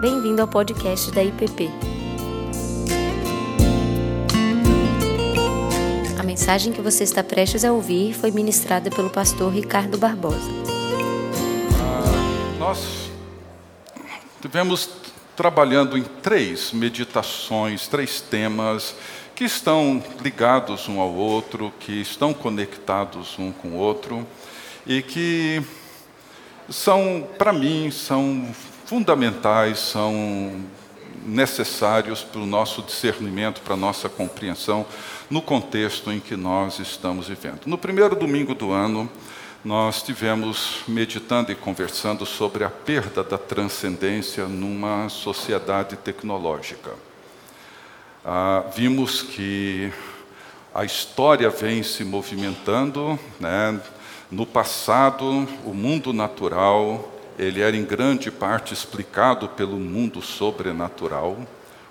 Bem-vindo ao podcast da IPP. A mensagem que você está prestes a ouvir foi ministrada pelo pastor Ricardo Barbosa. Ah, nós tivemos trabalhando em três meditações, três temas que estão ligados um ao outro, que estão conectados um com o outro e que são, para mim, são fundamentais, são necessários para o nosso discernimento, para a nossa compreensão no contexto em que nós estamos vivendo. No primeiro domingo do ano, nós tivemos meditando e conversando sobre a perda da transcendência numa sociedade tecnológica. Ah, vimos que a história vem se movimentando, né? no passado, o mundo natural ele era em grande parte explicado pelo mundo sobrenatural.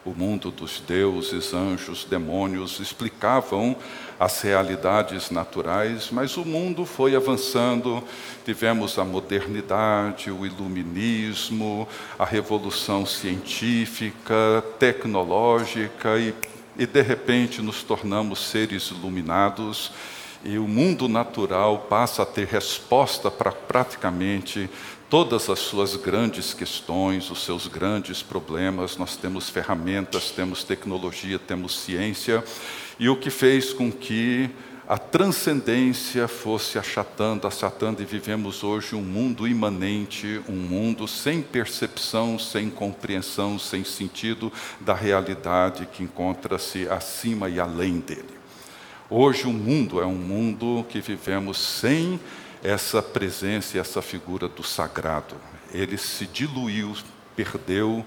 O mundo dos deuses, anjos, demônios explicavam as realidades naturais, mas o mundo foi avançando. Tivemos a modernidade, o iluminismo, a revolução científica, tecnológica, e, e de repente nos tornamos seres iluminados e o mundo natural passa a ter resposta para praticamente todas as suas grandes questões, os seus grandes problemas. Nós temos ferramentas, temos tecnologia, temos ciência, e o que fez com que a transcendência fosse achatando, achatando, e vivemos hoje um mundo imanente, um mundo sem percepção, sem compreensão, sem sentido da realidade que encontra-se acima e além dele. Hoje o mundo é um mundo que vivemos sem essa presença e essa figura do sagrado. Ele se diluiu, perdeu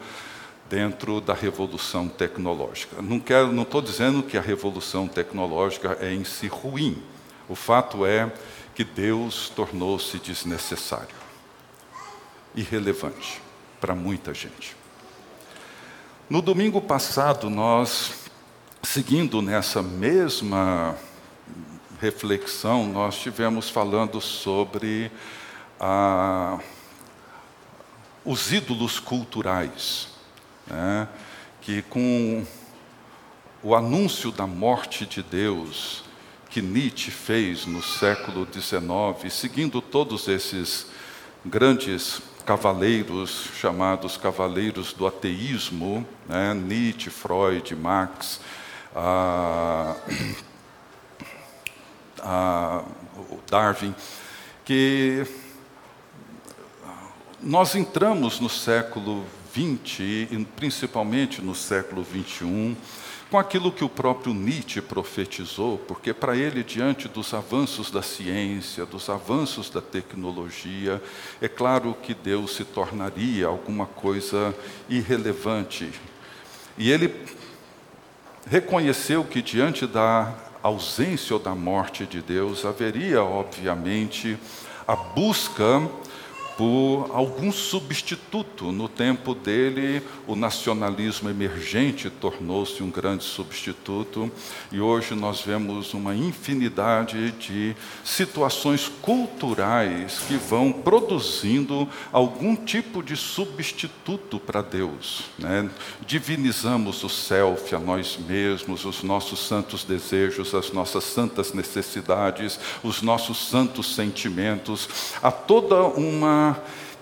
dentro da revolução tecnológica. Não quero, não estou dizendo que a revolução tecnológica é em si ruim. O fato é que Deus tornou-se desnecessário, irrelevante para muita gente. No domingo passado, nós, seguindo nessa mesma reflexão, nós tivemos falando sobre ah, os ídolos culturais, né, que com o anúncio da morte de Deus que Nietzsche fez no século XIX, seguindo todos esses grandes cavaleiros chamados cavaleiros do ateísmo, né, Nietzsche, Freud, Marx, ah, a, o Darwin, que nós entramos no século XX, e principalmente no século XXI, com aquilo que o próprio Nietzsche profetizou, porque para ele, diante dos avanços da ciência, dos avanços da tecnologia, é claro que Deus se tornaria alguma coisa irrelevante. E ele reconheceu que, diante da ausência ou da morte de Deus, haveria, obviamente, a busca por algum substituto. No tempo dele, o nacionalismo emergente tornou-se um grande substituto, e hoje nós vemos uma infinidade de situações culturais que vão produzindo algum tipo de substituto para Deus. Né? Divinizamos o self, a nós mesmos, os nossos santos desejos, as nossas santas necessidades, os nossos santos sentimentos, há toda uma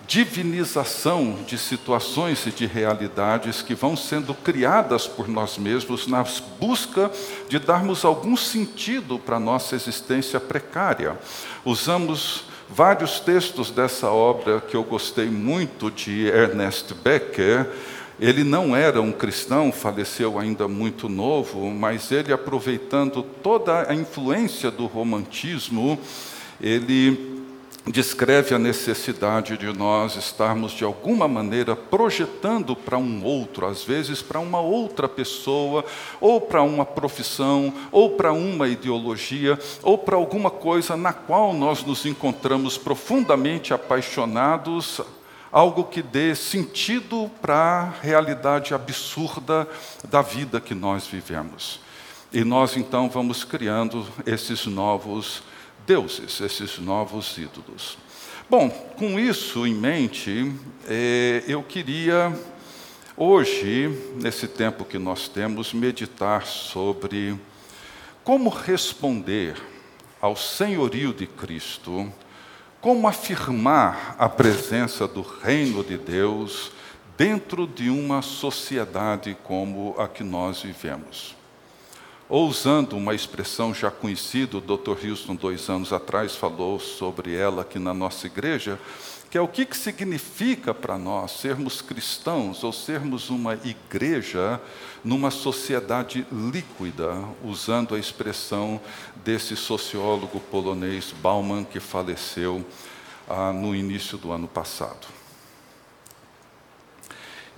divinização de situações e de realidades que vão sendo criadas por nós mesmos na busca de darmos algum sentido para a nossa existência precária. Usamos vários textos dessa obra que eu gostei muito de Ernest Becker. Ele não era um cristão, faleceu ainda muito novo, mas ele, aproveitando toda a influência do romantismo, ele descreve a necessidade de nós estarmos, de alguma maneira, projetando para um outro, às vezes para uma outra pessoa, ou para uma profissão, ou para uma ideologia, ou para alguma coisa na qual nós nos encontramos profundamente apaixonados, algo que dê sentido para a realidade absurda da vida que nós vivemos. E nós então vamos criando esses novos deuses, esses novos ídolos. Bom, com isso em mente, é, eu queria Hoje, nesse tempo que nós temos, meditar sobre como responder ao senhorio de Cristo, como afirmar a presença do reino de Deus dentro de uma sociedade como a que nós vivemos. Ou usando uma expressão já conhecida, o Dr. Houston, dois anos atrás, falou sobre ela aqui na nossa igreja, que é o que, que significa para nós sermos cristãos ou sermos uma igreja numa sociedade líquida, usando a expressão desse sociólogo polonês Bauman, que faleceu ah, no início do ano passado.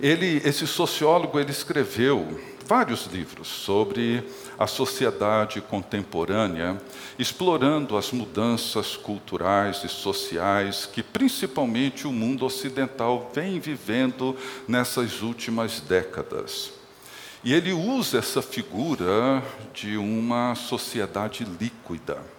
Ele, esse sociólogo, ele escreveu vários livros sobre a sociedade contemporânea, explorando as mudanças culturais e sociais que principalmente o mundo ocidental vem vivendo nessas últimas décadas. E ele usa essa figura de uma sociedade líquida.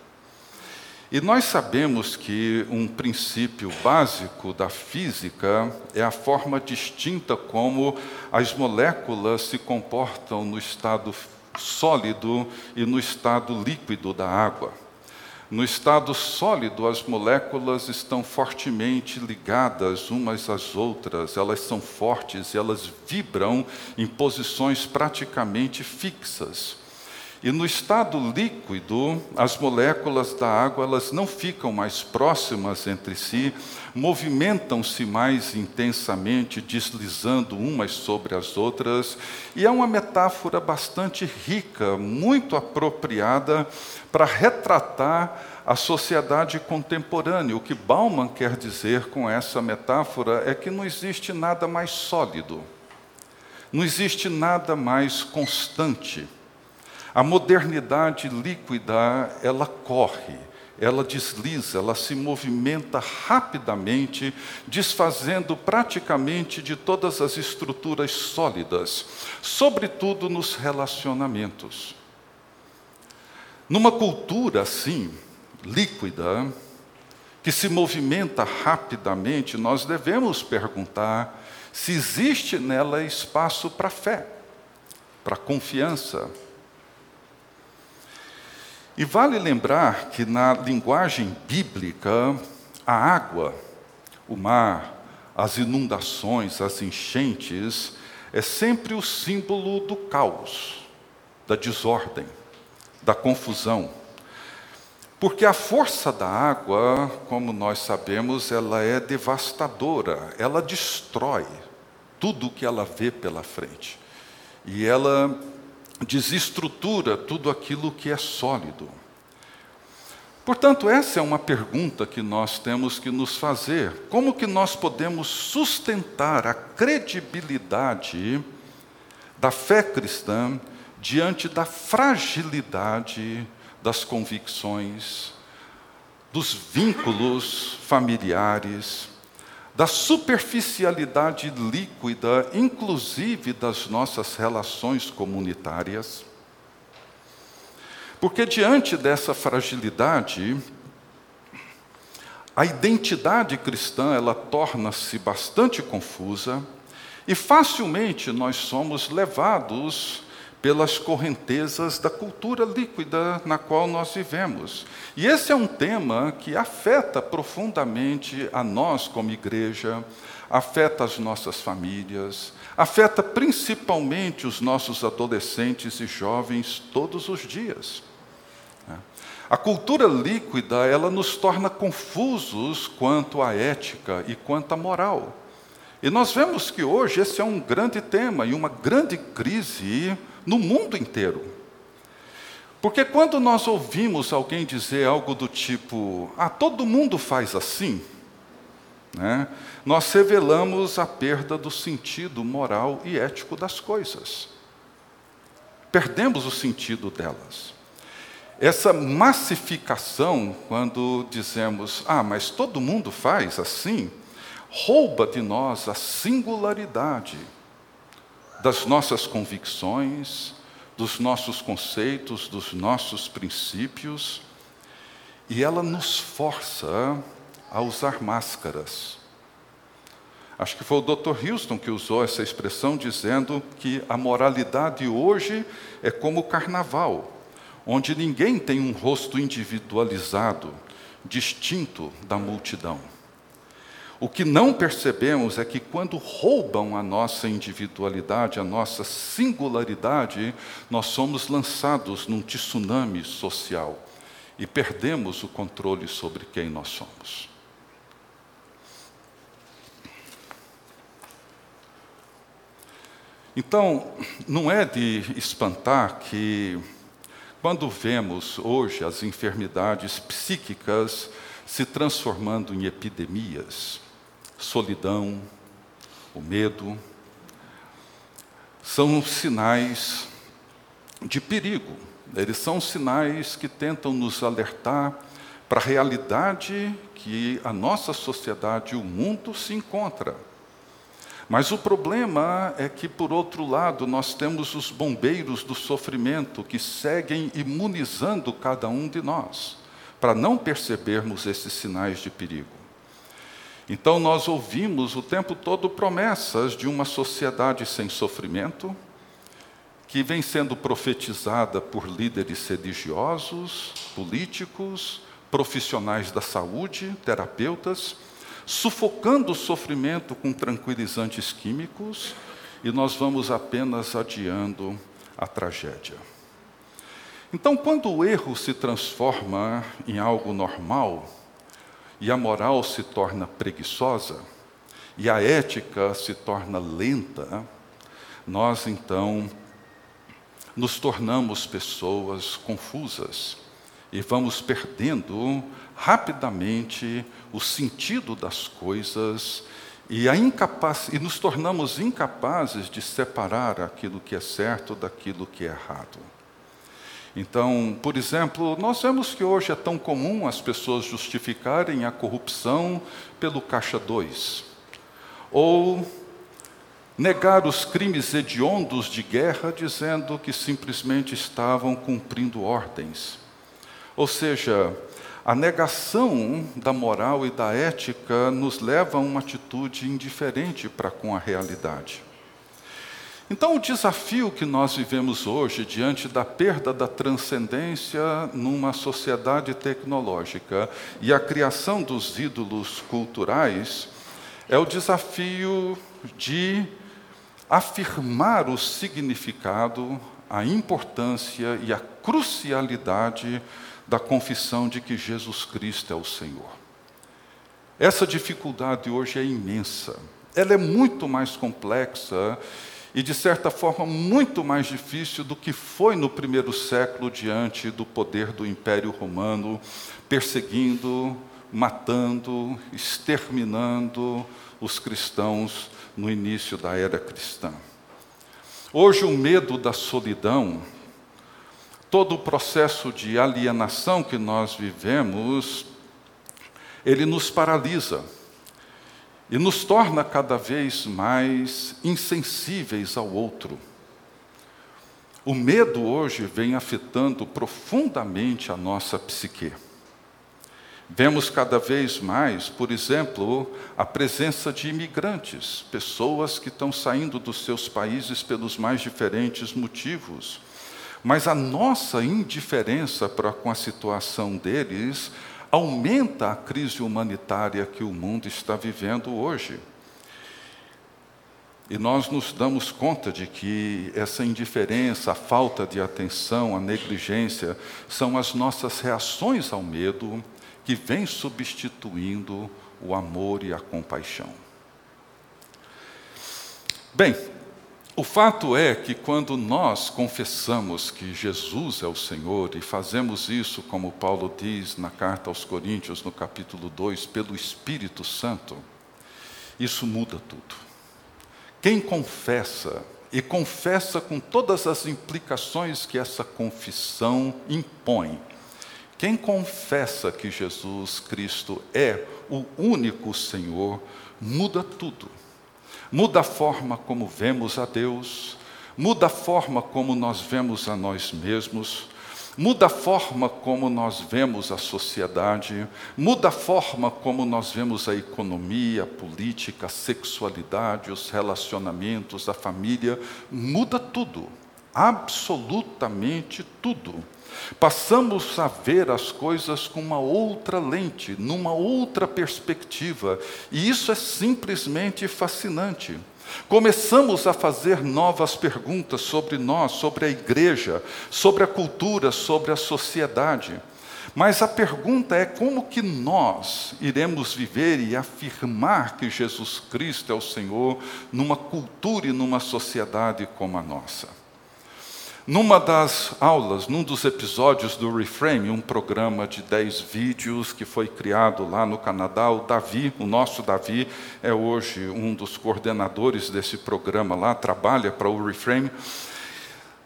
E nós sabemos que um princípio básico da física é a forma distinta como as moléculas se comportam no estado sólido e no estado líquido da água. No estado sólido, as moléculas estão fortemente ligadas umas às outras, elas são fortes, elas vibram em posições praticamente fixas. E no estado líquido, as moléculas da água elas não ficam mais próximas entre si, movimentam-se mais intensamente, deslizando umas sobre as outras, e é uma metáfora bastante rica, muito apropriada para retratar a sociedade contemporânea. O que Bauman quer dizer com essa metáfora é que não existe nada mais sólido, não existe nada mais constante. A modernidade líquida, ela corre, ela desliza, ela se movimenta rapidamente, desfazendo praticamente de todas as estruturas sólidas, sobretudo nos relacionamentos. Numa cultura assim, líquida, que se movimenta rapidamente, nós devemos perguntar se existe nela espaço para fé, para confiança, e vale lembrar que na linguagem bíblica, a água, o mar, as inundações, as enchentes, é sempre o símbolo do caos, da desordem, da confusão. Porque a força da água, como nós sabemos, ela é devastadora, ela destrói tudo o que ela vê pela frente. E ela desestrutura tudo aquilo que é sólido. Portanto, essa é uma pergunta que nós temos que nos fazer. Como que nós podemos sustentar a credibilidade da fé cristã diante da fragilidade das convicções, dos vínculos familiares, da superficialidade líquida, inclusive das nossas relações comunitárias. Porque diante dessa fragilidade, a identidade cristã ela torna-se bastante confusa e facilmente nós somos levados pelas correntezas da cultura líquida na qual nós vivemos. E esse é um tema que afeta profundamente a nós como igreja, afeta as nossas famílias, afeta principalmente os nossos adolescentes e jovens todos os dias. A cultura líquida, ela nos torna confusos quanto à ética e quanto à moral. E nós vemos que hoje esse é um grande tema e uma grande crise no mundo inteiro. Porque quando nós ouvimos alguém dizer algo do tipo, ah, todo mundo faz assim, né, nós revelamos a perda do sentido moral e ético das coisas. Perdemos o sentido delas. Essa massificação, quando dizemos, ah, mas todo mundo faz assim, rouba de nós a singularidade das nossas convicções, dos nossos conceitos, dos nossos princípios, e ela nos força a usar máscaras, Acho que foi o Dr. Houston que usou essa expressão, dizendo que a moralidade hoje é como o carnaval, onde ninguém tem um rosto individualizado, distinto da multidão. O que não percebemos é que quando roubam a nossa individualidade, a nossa singularidade, nós somos lançados num tsunami social e perdemos o controle sobre quem nós somos. Então, não é de espantar que, quando vemos hoje as enfermidades psíquicas se transformando em epidemias, solidão, o medo, são sinais de perigo. Eles são sinais que tentam nos alertar para a realidade que a nossa sociedade o mundo se encontra. Mas o problema é que, por outro lado, nós temos os bombeiros do sofrimento que seguem imunizando cada um de nós, para não percebermos esses sinais de perigo. Então, nós ouvimos o tempo todo promessas de uma sociedade sem sofrimento, que vem sendo profetizada por líderes religiosos, políticos, profissionais da saúde, terapeutas, sufocando o sofrimento com tranquilizantes químicos, e nós vamos apenas adiando a tragédia. Então, quando o erro se transforma em algo normal, e a moral se torna preguiçosa, e a ética se torna lenta, nós então nos tornamos pessoas confusas e vamos perdendo rapidamente o sentido das coisas e, a incapaz, e nos tornamos incapazes de separar aquilo que é certo daquilo que é errado. Então, por exemplo, nós vemos que hoje é tão comum as pessoas justificarem a corrupção pelo caixa 2, ou negar os crimes hediondos de guerra dizendo que simplesmente estavam cumprindo ordens. Ou seja, a negação da moral e da ética nos leva a uma atitude indiferente para com a realidade. Então, o desafio que nós vivemos hoje, diante da perda da transcendência numa sociedade tecnológica e a criação dos ídolos culturais, é o desafio de afirmar o significado, a importância e a crucialidade da confissão de que Jesus Cristo é o Senhor. Essa dificuldade hoje é imensa. Ela é muito mais complexa e, de certa forma, muito mais difícil do que foi no primeiro século diante do poder do Império Romano, perseguindo, matando, exterminando os cristãos no início da era cristã. Hoje, o medo da solidão todo o processo de alienação que nós vivemos, ele nos paralisa e nos torna cada vez mais insensíveis ao outro. O medo hoje vem afetando profundamente a nossa psique. Vemos cada vez mais, por exemplo, a presença de imigrantes, pessoas que estão saindo dos seus países pelos mais diferentes motivos mas a nossa indiferença para com a situação deles aumenta a crise humanitária que o mundo está vivendo hoje. E nós nos damos conta de que essa indiferença, a falta de atenção, a negligência, são as nossas reações ao medo que vêm substituindo o amor e a compaixão. Bem, o fato é que quando nós confessamos que Jesus é o Senhor e fazemos isso, como Paulo diz na carta aos Coríntios, no capítulo 2, pelo Espírito Santo, isso muda tudo. Quem confessa, e confessa com todas as implicações que essa confissão impõe, quem confessa que Jesus Cristo é o único Senhor, muda tudo muda a forma como vemos a Deus, muda a forma como nós vemos a nós mesmos, muda a forma como nós vemos a sociedade, muda a forma como nós vemos a economia, a política, a sexualidade, os relacionamentos, a família, muda tudo, absolutamente tudo. Passamos a ver as coisas com uma outra lente, numa outra perspectiva, e isso é simplesmente fascinante. Começamos a fazer novas perguntas sobre nós, sobre a igreja, sobre a cultura, sobre a sociedade. Mas a pergunta é como que nós iremos viver e afirmar que Jesus Cristo é o Senhor numa cultura e numa sociedade como a nossa. Numa das aulas, num dos episódios do Reframe, um programa de 10 vídeos que foi criado lá no Canadá, o Davi, o nosso Davi, é hoje um dos coordenadores desse programa lá, trabalha para o Reframe.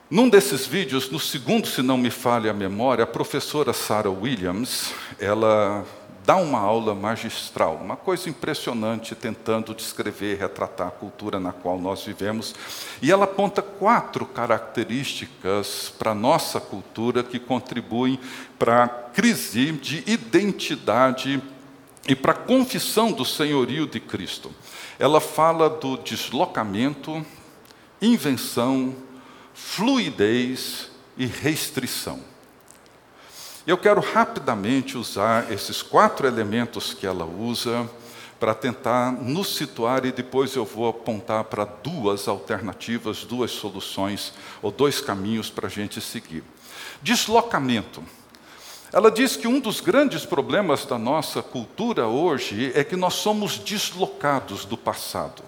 Num desses vídeos, no segundo, se não me falha a memória, a professora Sarah Williams, ela dá uma aula magistral, uma coisa impressionante, tentando descrever, retratar a cultura na qual nós vivemos. E ela aponta quatro características para a nossa cultura que contribuem para a crise de identidade e para a confissão do senhorio de Cristo. Ela fala do deslocamento, invenção, fluidez e restrição. Eu quero rapidamente usar esses quatro elementos que ela usa para tentar nos situar e depois eu vou apontar para duas alternativas, duas soluções ou dois caminhos para a gente seguir. Deslocamento. Ela diz que um dos grandes problemas da nossa cultura hoje é que nós somos deslocados do passado,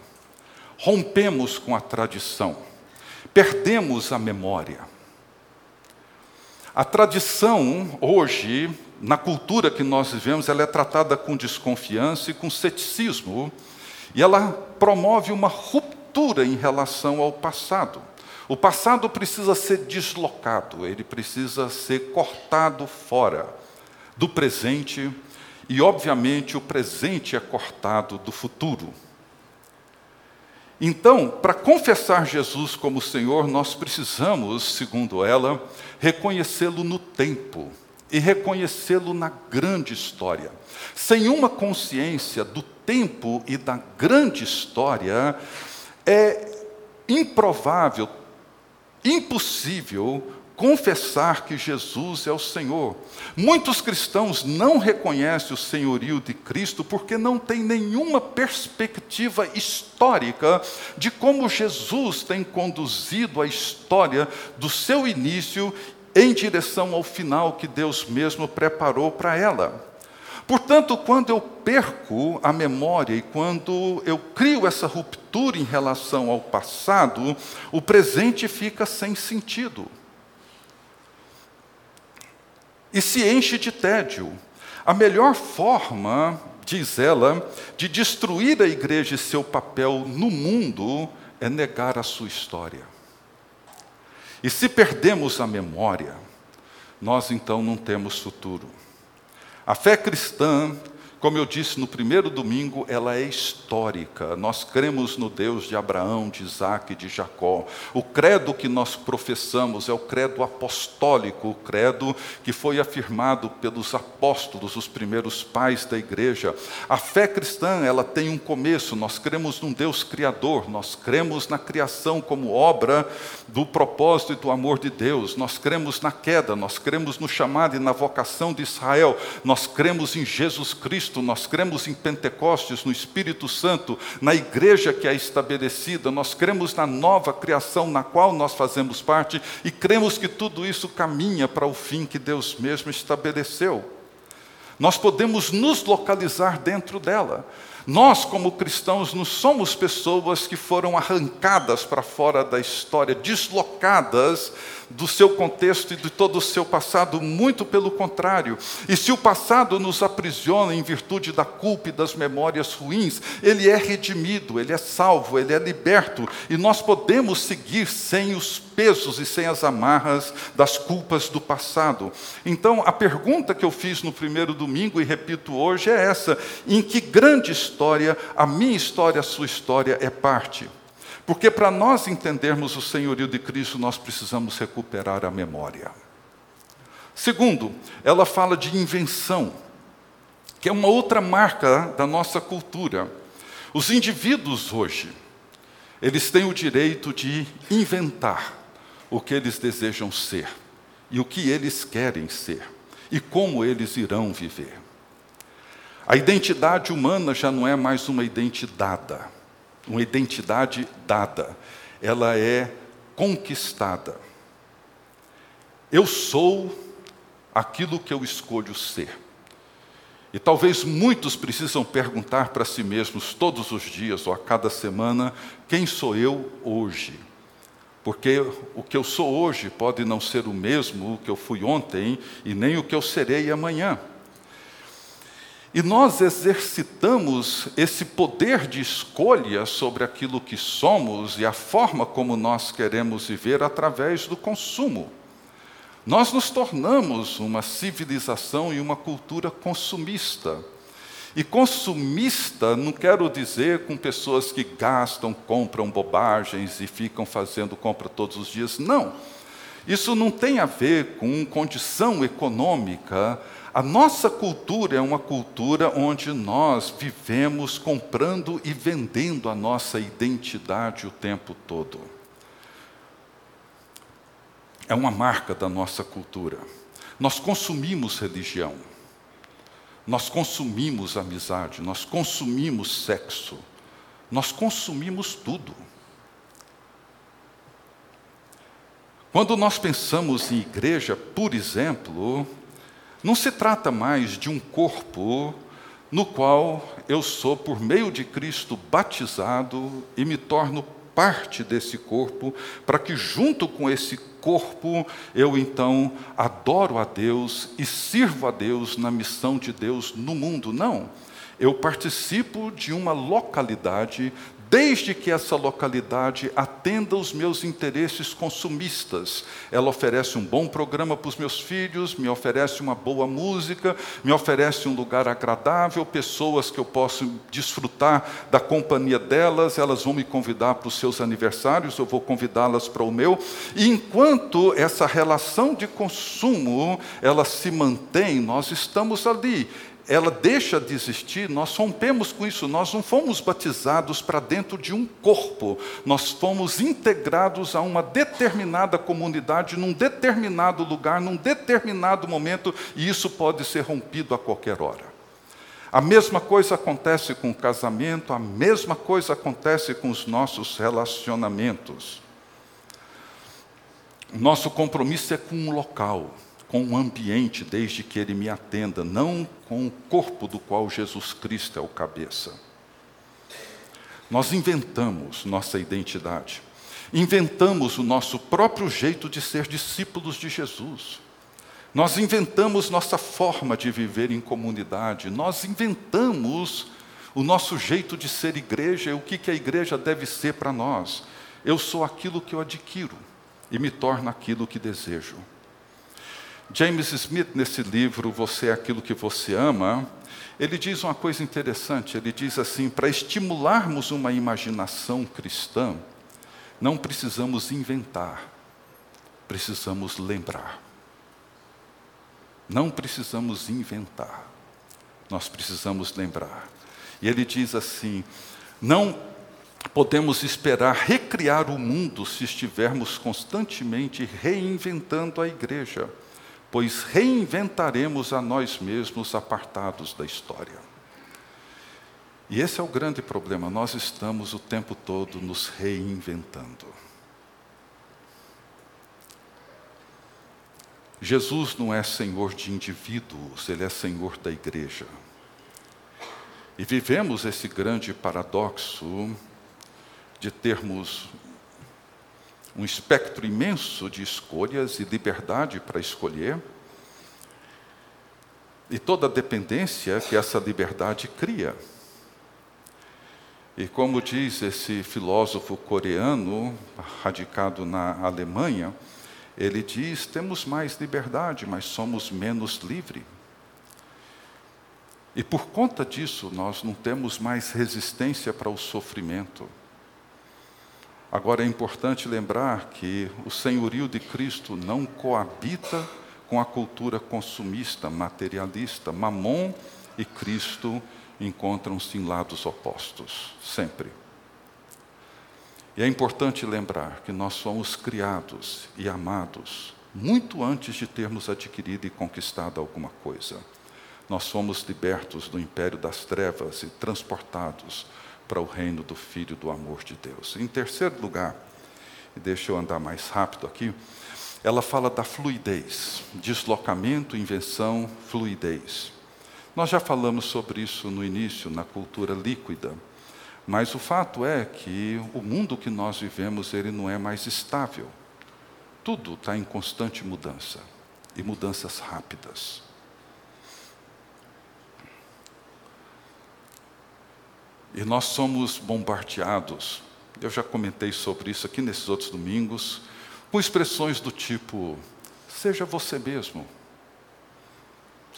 rompemos com a tradição, perdemos a memória. A tradição, hoje, na cultura que nós vivemos, ela é tratada com desconfiança e com ceticismo, e ela promove uma ruptura em relação ao passado. O passado precisa ser deslocado, ele precisa ser cortado fora do presente, e, obviamente, o presente é cortado do futuro. Então, para confessar Jesus como Senhor, nós precisamos, segundo ela, reconhecê-lo no tempo e reconhecê-lo na grande história. Sem uma consciência do tempo e da grande história, é improvável, impossível confessar que Jesus é o Senhor. Muitos cristãos não reconhecem o senhorio de Cristo porque não têm nenhuma perspectiva histórica de como Jesus tem conduzido a história do seu início em direção ao final que Deus mesmo preparou para ela. Portanto, quando eu perco a memória e quando eu crio essa ruptura em relação ao passado, o presente fica sem sentido e se enche de tédio. A melhor forma, diz ela, de destruir a igreja e seu papel no mundo é negar a sua história. E se perdemos a memória, nós então não temos futuro. A fé cristã como eu disse no primeiro domingo, ela é histórica. Nós cremos no Deus de Abraão, de Isaac e de Jacó. O credo que nós professamos é o credo apostólico, o credo que foi afirmado pelos apóstolos, os primeiros pais da igreja. A fé cristã, ela tem um começo. Nós cremos num Deus criador, nós cremos na criação como obra do propósito e do amor de Deus. Nós cremos na queda, nós cremos no chamado e na vocação de Israel. Nós cremos em Jesus Cristo Cristo, nós cremos em Pentecostes, no Espírito Santo, na igreja que é estabelecida, nós cremos na nova criação na qual nós fazemos parte e cremos que tudo isso caminha para o fim que Deus mesmo estabeleceu. Nós podemos nos localizar dentro dela. Nós, como cristãos, não somos pessoas que foram arrancadas para fora da história, deslocadas do seu contexto e de todo o seu passado, muito pelo contrário. E se o passado nos aprisiona em virtude da culpa e das memórias ruins, ele é redimido, ele é salvo, ele é liberto, e nós podemos seguir sem os pesos e sem as amarras das culpas do passado. Então, a pergunta que eu fiz no primeiro domingo e repito hoje é essa: em que grande história, a minha história, a sua história é parte? Porque para nós entendermos o senhorio de Cristo, nós precisamos recuperar a memória. Segundo, ela fala de invenção, que é uma outra marca da nossa cultura. Os indivíduos hoje, eles têm o direito de inventar o que eles desejam ser e o que eles querem ser e como eles irão viver. A identidade humana já não é mais uma identidade, uma identidade dada, ela é conquistada. Eu sou aquilo que eu escolho ser. E talvez muitos precisam perguntar para si mesmos todos os dias ou a cada semana: quem sou eu hoje? Porque o que eu sou hoje pode não ser o mesmo que eu fui ontem e nem o que eu serei amanhã. E nós exercitamos esse poder de escolha sobre aquilo que somos e a forma como nós queremos viver através do consumo. Nós nos tornamos uma civilização e uma cultura consumista. E consumista não quero dizer com pessoas que gastam, compram bobagens e ficam fazendo compra todos os dias. Não. Isso não tem a ver com condição econômica. A nossa cultura é uma cultura onde nós vivemos comprando e vendendo a nossa identidade o tempo todo é uma marca da nossa cultura. Nós consumimos religião, nós consumimos amizade, nós consumimos sexo, nós consumimos tudo. Quando nós pensamos em igreja, por exemplo, não se trata mais de um corpo no qual eu sou, por meio de Cristo, batizado e me torno parte desse corpo, para que junto com esse corpo eu então adoro a Deus e sirvo a Deus na missão de Deus no mundo. Não. Eu participo de uma localidade desde que essa localidade atenda os meus interesses consumistas. Ela oferece um bom programa para os meus filhos, me oferece uma boa música, me oferece um lugar agradável, pessoas que eu posso desfrutar da companhia delas, elas vão me convidar para os seus aniversários, eu vou convidá-las para o meu. E enquanto essa relação de consumo ela se mantém, nós estamos ali ela deixa de existir, nós rompemos com isso, nós não fomos batizados para dentro de um corpo, nós fomos integrados a uma determinada comunidade, num determinado lugar, num determinado momento, e isso pode ser rompido a qualquer hora. A mesma coisa acontece com o casamento, a mesma coisa acontece com os nossos relacionamentos. Nosso compromisso é com um local com o ambiente, desde que ele me atenda, não com o corpo do qual Jesus Cristo é o cabeça. Nós inventamos nossa identidade, inventamos o nosso próprio jeito de ser discípulos de Jesus. Nós inventamos nossa forma de viver em comunidade, nós inventamos o nosso jeito de ser igreja e o que, que a igreja deve ser para nós. Eu sou aquilo que eu adquiro e me torno aquilo que desejo. James Smith, nesse livro Você é aquilo que você ama, ele diz uma coisa interessante. Ele diz assim: para estimularmos uma imaginação cristã, não precisamos inventar, precisamos lembrar. Não precisamos inventar, nós precisamos lembrar. E ele diz assim: não podemos esperar recriar o mundo se estivermos constantemente reinventando a igreja pois reinventaremos a nós mesmos apartados da história. E esse é o grande problema, nós estamos o tempo todo nos reinventando. Jesus não é senhor de indivíduos, ele é senhor da igreja. E vivemos esse grande paradoxo de termos um espectro imenso de escolhas e liberdade para escolher, e toda a dependência que essa liberdade cria. E como diz esse filósofo coreano, radicado na Alemanha, ele diz: temos mais liberdade, mas somos menos livres. E por conta disso, nós não temos mais resistência para o sofrimento. Agora é importante lembrar que o senhorio de Cristo não coabita com a cultura consumista, materialista. Mamon e Cristo encontram-se em lados opostos, sempre. E é importante lembrar que nós somos criados e amados muito antes de termos adquirido e conquistado alguma coisa. Nós somos libertos do império das trevas e transportados para o reino do Filho do amor de Deus. Em terceiro lugar, e deixa eu andar mais rápido aqui, ela fala da fluidez, deslocamento, invenção, fluidez. Nós já falamos sobre isso no início, na cultura líquida. Mas o fato é que o mundo que nós vivemos, ele não é mais estável. Tudo está em constante mudança, e mudanças rápidas. E nós somos bombardeados, eu já comentei sobre isso aqui nesses outros domingos, com expressões do tipo: seja você mesmo.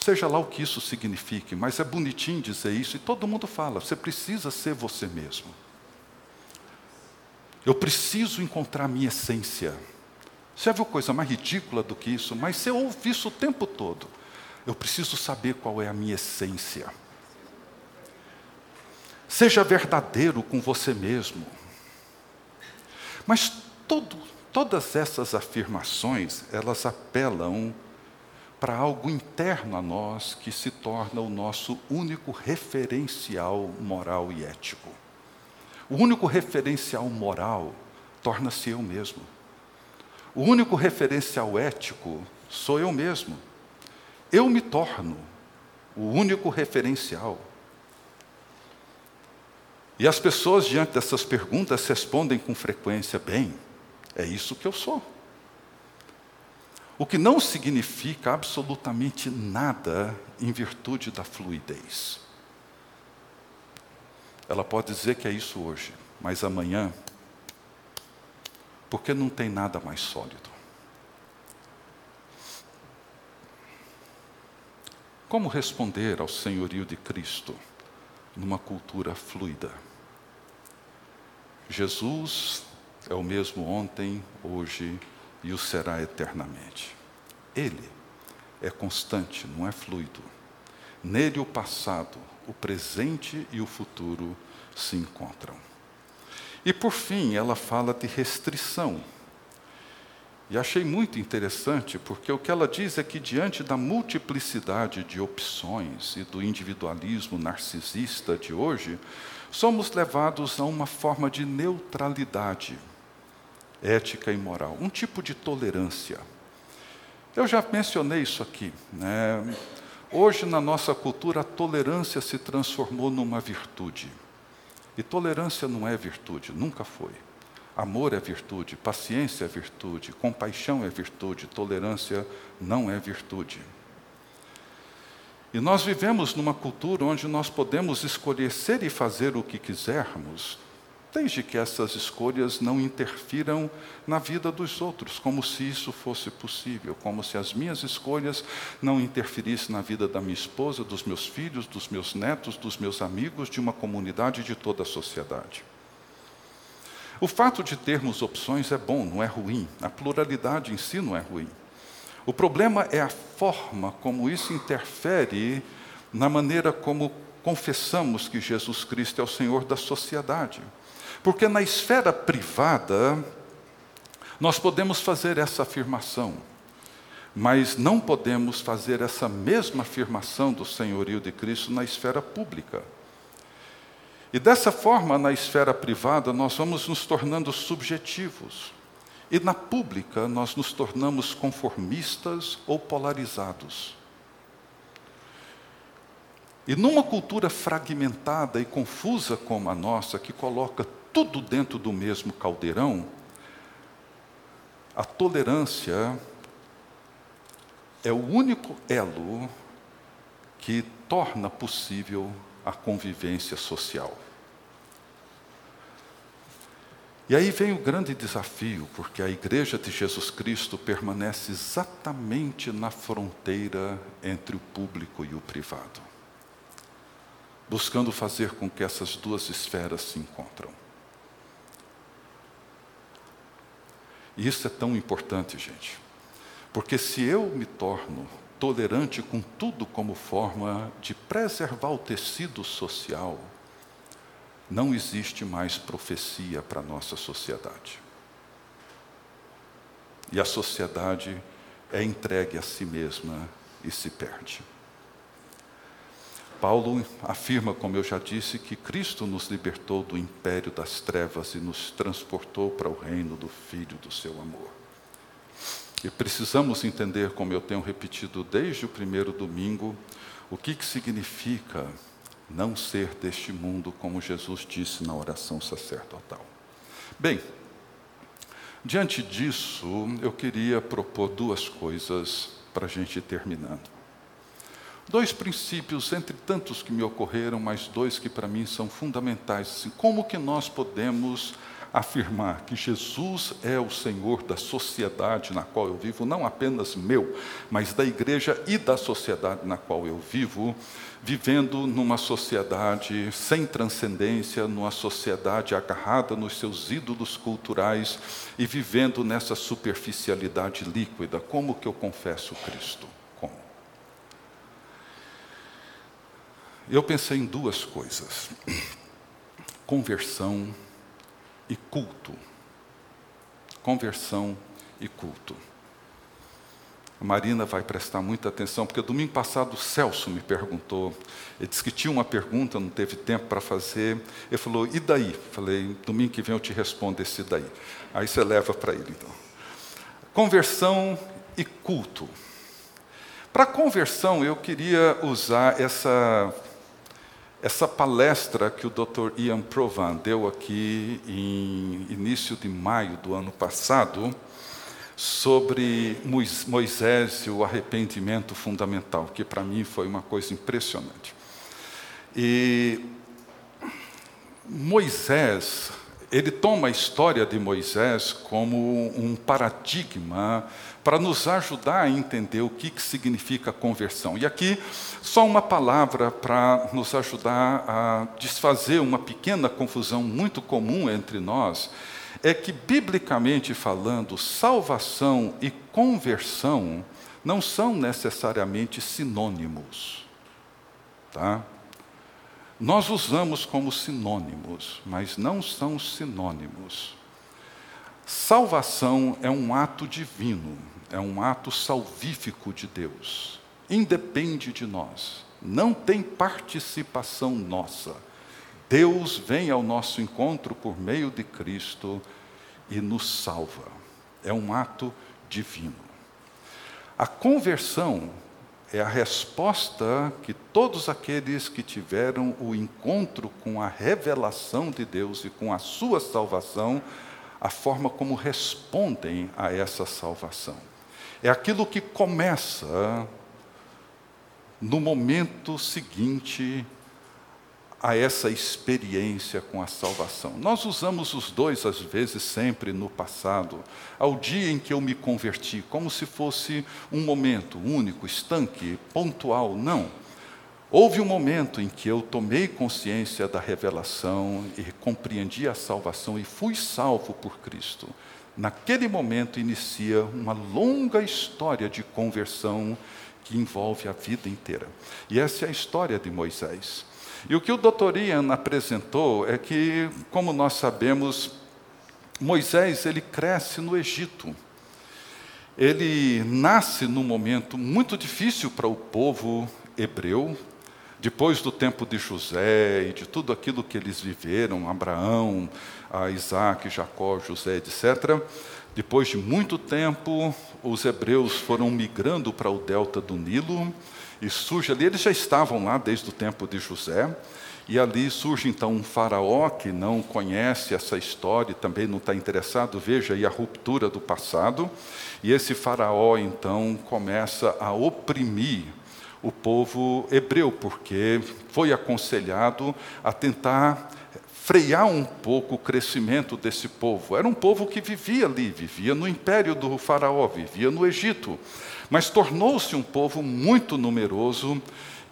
Seja lá o que isso signifique, mas é bonitinho dizer isso e todo mundo fala: você precisa ser você mesmo. Eu preciso encontrar minha essência. Você viu coisa mais ridícula do que isso? Mas você ouve isso o tempo todo. Eu preciso saber qual é a minha essência. Seja verdadeiro com você mesmo. Mas todo, todas essas afirmações, elas apelam para algo interno a nós que se torna o nosso único referencial moral e ético. O único referencial moral torna-se eu mesmo. O único referencial ético sou eu mesmo. Eu me torno o único referencial. E as pessoas, diante dessas perguntas, respondem com frequência: bem, é isso que eu sou. O que não significa absolutamente nada em virtude da fluidez. Ela pode dizer que é isso hoje, mas amanhã porque não tem nada mais sólido. Como responder ao senhorio de Cristo numa cultura fluida? Jesus é o mesmo ontem, hoje e o será eternamente. Ele é constante, não é fluido. Nele o passado, o presente e o futuro se encontram. E por fim, ela fala de restrição. E achei muito interessante, porque o que ela diz é que, diante da multiplicidade de opções e do individualismo narcisista de hoje, somos levados a uma forma de neutralidade ética e moral, um tipo de tolerância. Eu já mencionei isso aqui. Né? Hoje, na nossa cultura, a tolerância se transformou numa virtude. E tolerância não é virtude, nunca foi. Amor é virtude, paciência é virtude, compaixão é virtude, tolerância não é virtude. E nós vivemos numa cultura onde nós podemos escolher ser e fazer o que quisermos, desde que essas escolhas não interfiram na vida dos outros, como se isso fosse possível, como se as minhas escolhas não interferissem na vida da minha esposa, dos meus filhos, dos meus netos, dos meus amigos, de uma comunidade de toda a sociedade. O fato de termos opções é bom, não é ruim. A pluralidade em si não é ruim. O problema é a forma como isso interfere na maneira como confessamos que Jesus Cristo é o Senhor da sociedade. Porque na esfera privada, nós podemos fazer essa afirmação, mas não podemos fazer essa mesma afirmação do senhorio de Cristo na esfera pública. E dessa forma, na esfera privada, nós vamos nos tornando subjetivos. E na pública, nós nos tornamos conformistas ou polarizados. E numa cultura fragmentada e confusa como a nossa, que coloca tudo dentro do mesmo caldeirão, a tolerância é o único elo que torna possível a convivência social. E aí vem o grande desafio, porque a Igreja de Jesus Cristo permanece exatamente na fronteira entre o público e o privado, buscando fazer com que essas duas esferas se encontram. E isso é tão importante, gente. Porque se eu me torno tolerante com tudo como forma de preservar o tecido social, não existe mais profecia para a nossa sociedade. E a sociedade é entregue a si mesma e se perde. Paulo afirma, como eu já disse, que Cristo nos libertou do império das trevas e nos transportou para o reino do Filho do seu amor. E precisamos entender, como eu tenho repetido desde o primeiro domingo, o que, que significa não ser deste mundo, como Jesus disse na oração sacerdotal. Bem, diante disso, eu queria propor duas coisas para a gente ir terminando. Dois princípios, entre tantos que me ocorreram, mas dois que para mim são fundamentais. Assim, como que nós podemos afirmar que Jesus é o Senhor da sociedade na qual eu vivo, não apenas meu, mas da igreja e da sociedade na qual eu vivo, vivendo numa sociedade sem transcendência, numa sociedade agarrada nos seus ídolos culturais e vivendo nessa superficialidade líquida. Como que eu confesso Cristo? Como? Eu pensei em duas coisas: conversão e culto. Conversão e culto. A Marina vai prestar muita atenção, porque domingo passado o Celso me perguntou. Ele disse que tinha uma pergunta, não teve tempo para fazer. Ele falou, e daí? Falei, domingo que vem eu te respondo esse daí. Aí você leva para ele, então. Conversão e culto. Para conversão, eu queria usar essa essa palestra que o Dr. Ian Provan deu aqui em início de maio do ano passado, sobre Moisés e o arrependimento fundamental, que para mim foi uma coisa impressionante. E Moisés, ele toma a história de Moisés como um paradigma para nos ajudar a entender o que, que significa conversão. E aqui, só uma palavra para nos ajudar a desfazer uma pequena confusão muito comum entre nós, é que, biblicamente falando, salvação e conversão não são necessariamente sinônimos. Tá? Nós usamos como sinônimos, mas não são sinônimos. Salvação é um ato divino, é um ato salvífico de Deus. Independe de nós, não tem participação nossa. Deus vem ao nosso encontro por meio de Cristo e nos salva. É um ato divino. A conversão é a resposta que todos aqueles que tiveram o encontro com a revelação de Deus e com a sua salvação, a forma como respondem a essa salvação. É aquilo que começa no momento seguinte a essa experiência com a salvação. Nós usamos os dois, às vezes, sempre no passado, ao dia em que eu me converti, como se fosse um momento único, estanque, pontual. Não. Houve um momento em que eu tomei consciência da revelação e compreendi a salvação e fui salvo por Cristo naquele momento inicia uma longa história de conversão que envolve a vida inteira. E essa é a história de Moisés. E o que o Dr. Ian apresentou é que, como nós sabemos, Moisés ele cresce no Egito. Ele nasce num momento muito difícil para o povo hebreu, depois do tempo de José e de tudo aquilo que eles viveram, Abraão, Isaac, Jacó, José, etc., depois de muito tempo, os hebreus foram migrando para o delta do Nilo, e surge ali, eles já estavam lá desde o tempo de José, e ali surge então um faraó que não conhece essa história, também não está interessado, veja aí a ruptura do passado, e esse faraó então começa a oprimir o povo hebreu, porque foi aconselhado a tentar frear um pouco o crescimento desse povo. Era um povo que vivia ali, vivia no império do Faraó, vivia no Egito, mas tornou-se um povo muito numeroso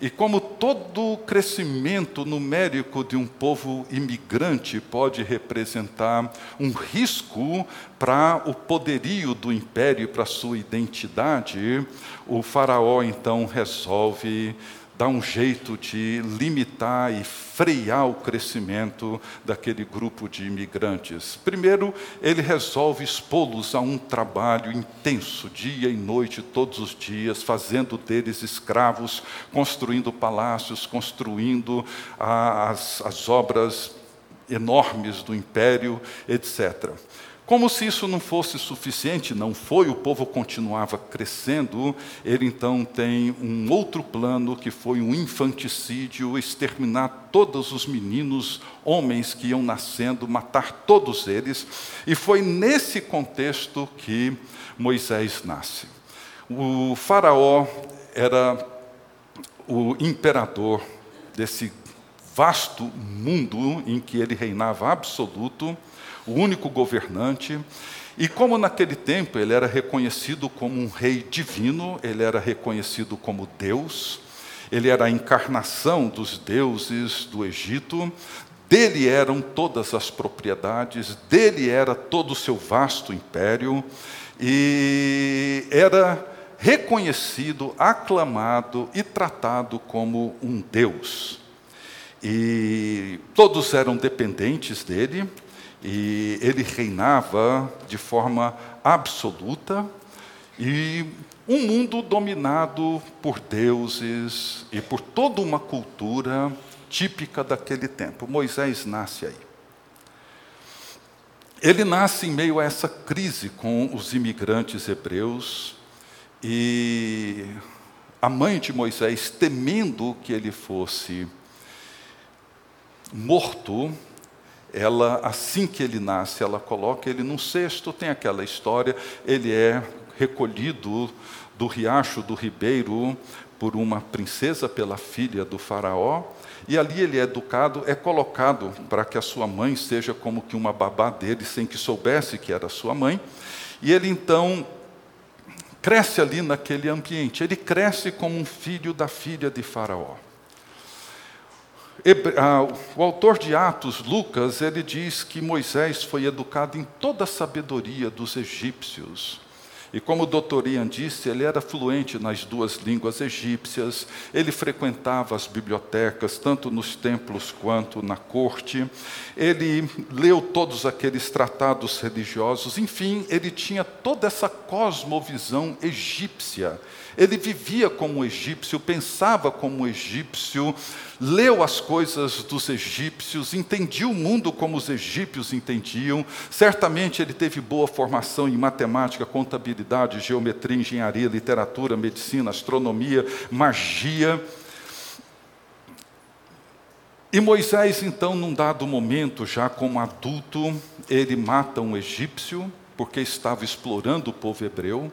E como todo crescimento numérico de um povo imigrante pode representar um risco para o poderio do império, para sua identidade, o Faraó então resolve dá um jeito de limitar e frear o crescimento daquele grupo de imigrantes. Primeiro, ele resolve expô-los a um trabalho intenso, dia e noite, todos os dias, fazendo deles escravos, construindo palácios, construindo as, as obras enormes do império, etc. Como se isso não fosse suficiente, não foi, o povo continuava crescendo, ele então tem um outro plano que foi um infanticídio, exterminar todos os meninos, homens que iam nascendo, matar todos eles, e foi nesse contexto que Moisés nasce. O Faraó era o imperador desse vasto mundo em que ele reinava absoluto, o único governante. E como naquele tempo ele era reconhecido como um rei divino, ele era reconhecido como Deus, ele era a encarnação dos deuses do Egito, dele eram todas as propriedades, dele era todo o seu vasto império, e era reconhecido, aclamado e tratado como um Deus. E todos eram dependentes dele, e ele reinava de forma absoluta e um mundo dominado por deuses e por toda uma cultura típica daquele tempo. Moisés nasce aí. Ele nasce em meio a essa crise com os imigrantes hebreus e a mãe de Moisés, temendo que ele fosse morto, ela, assim que ele nasce, ela coloca ele num cesto, tem aquela história, ele é recolhido do riacho do ribeiro por uma princesa, pela filha do faraó, e ali ele é educado, é colocado para que a sua mãe seja como que uma babá dele, sem que soubesse que era sua mãe, e ele então cresce ali naquele ambiente, ele cresce como um filho da filha de faraó. Ah, o autor de Atos, Lucas, ele diz que Moisés foi educado em toda a sabedoria dos egípcios. E como o doutor Ian disse, ele era fluente nas duas línguas egípcias, ele frequentava as bibliotecas, tanto nos templos quanto na corte, ele leu todos aqueles tratados religiosos, enfim, ele tinha toda essa cosmovisão egípcia ele vivia como egípcio, pensava como egípcio, leu as coisas dos egípcios, entendia o mundo como os egípcios entendiam. Certamente ele teve boa formação em matemática, contabilidade, geometria, engenharia, literatura, medicina, astronomia, magia. E Moisés, então, num dado momento, já como adulto, ele mata um egípcio, porque estava explorando o povo hebreu.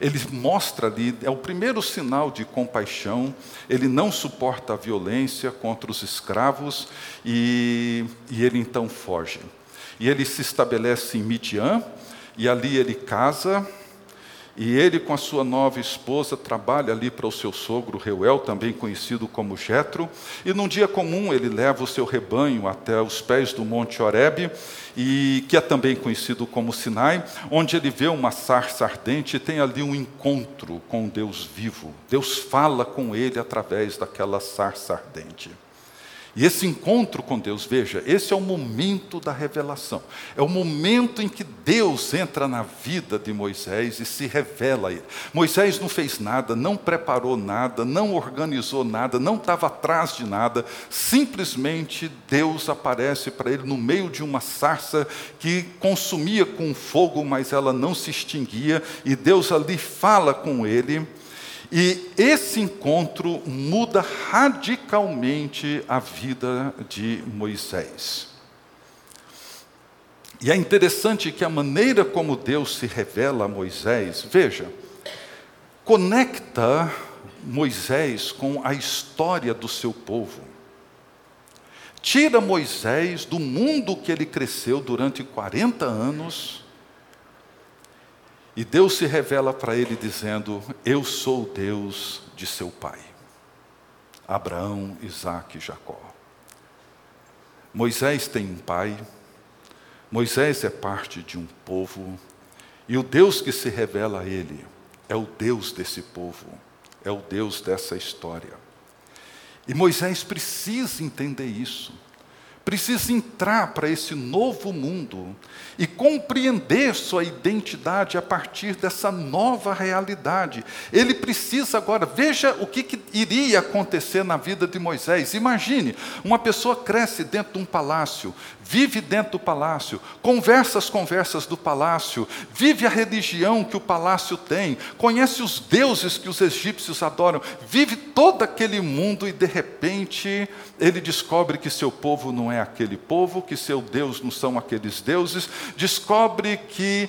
Ele mostra ali, é o primeiro sinal de compaixão, ele não suporta a violência contra os escravos e, e ele então foge. E ele se estabelece em Midian, e ali ele casa, e ele, com a sua nova esposa, trabalha ali para o seu sogro Reuel, também conhecido como Jetro. E num dia comum ele leva o seu rebanho até os pés do Monte Horebe, e que é também conhecido como Sinai, onde ele vê uma sarça ardente e tem ali um encontro com Deus vivo. Deus fala com ele através daquela sarça ardente. E esse encontro com Deus, veja, esse é o momento da revelação. É o momento em que Deus entra na vida de Moisés e se revela a ele. Moisés não fez nada, não preparou nada, não organizou nada, não estava atrás de nada. Simplesmente Deus aparece para ele no meio de uma sarça que consumia com fogo, mas ela não se extinguia. E Deus ali fala com ele. E esse encontro muda radicalmente a vida de Moisés. E é interessante que a maneira como Deus se revela a Moisés, veja, conecta Moisés com a história do seu povo. Tira Moisés do mundo que ele cresceu durante 40 anos e Deus se revela para ele dizendo: Eu sou o Deus de seu pai. Abraão, Isaac e Jacó. Moisés tem um pai, Moisés é parte de um povo, e o Deus que se revela a ele é o Deus desse povo, é o Deus dessa história. E Moisés precisa entender isso precisa entrar para esse novo mundo e compreender sua identidade a partir dessa nova realidade. Ele precisa agora, veja o que, que, iria acontecer na vida de Moisés. Imagine, uma pessoa cresce dentro de um palácio, vive dentro do palácio, conversa as conversas do palácio, vive a religião que o palácio tem, conhece os deuses que os egípcios adoram, vive todo aquele mundo e de repente ele descobre que seu povo não é aquele povo, que seu Deus não são aqueles deuses, descobre que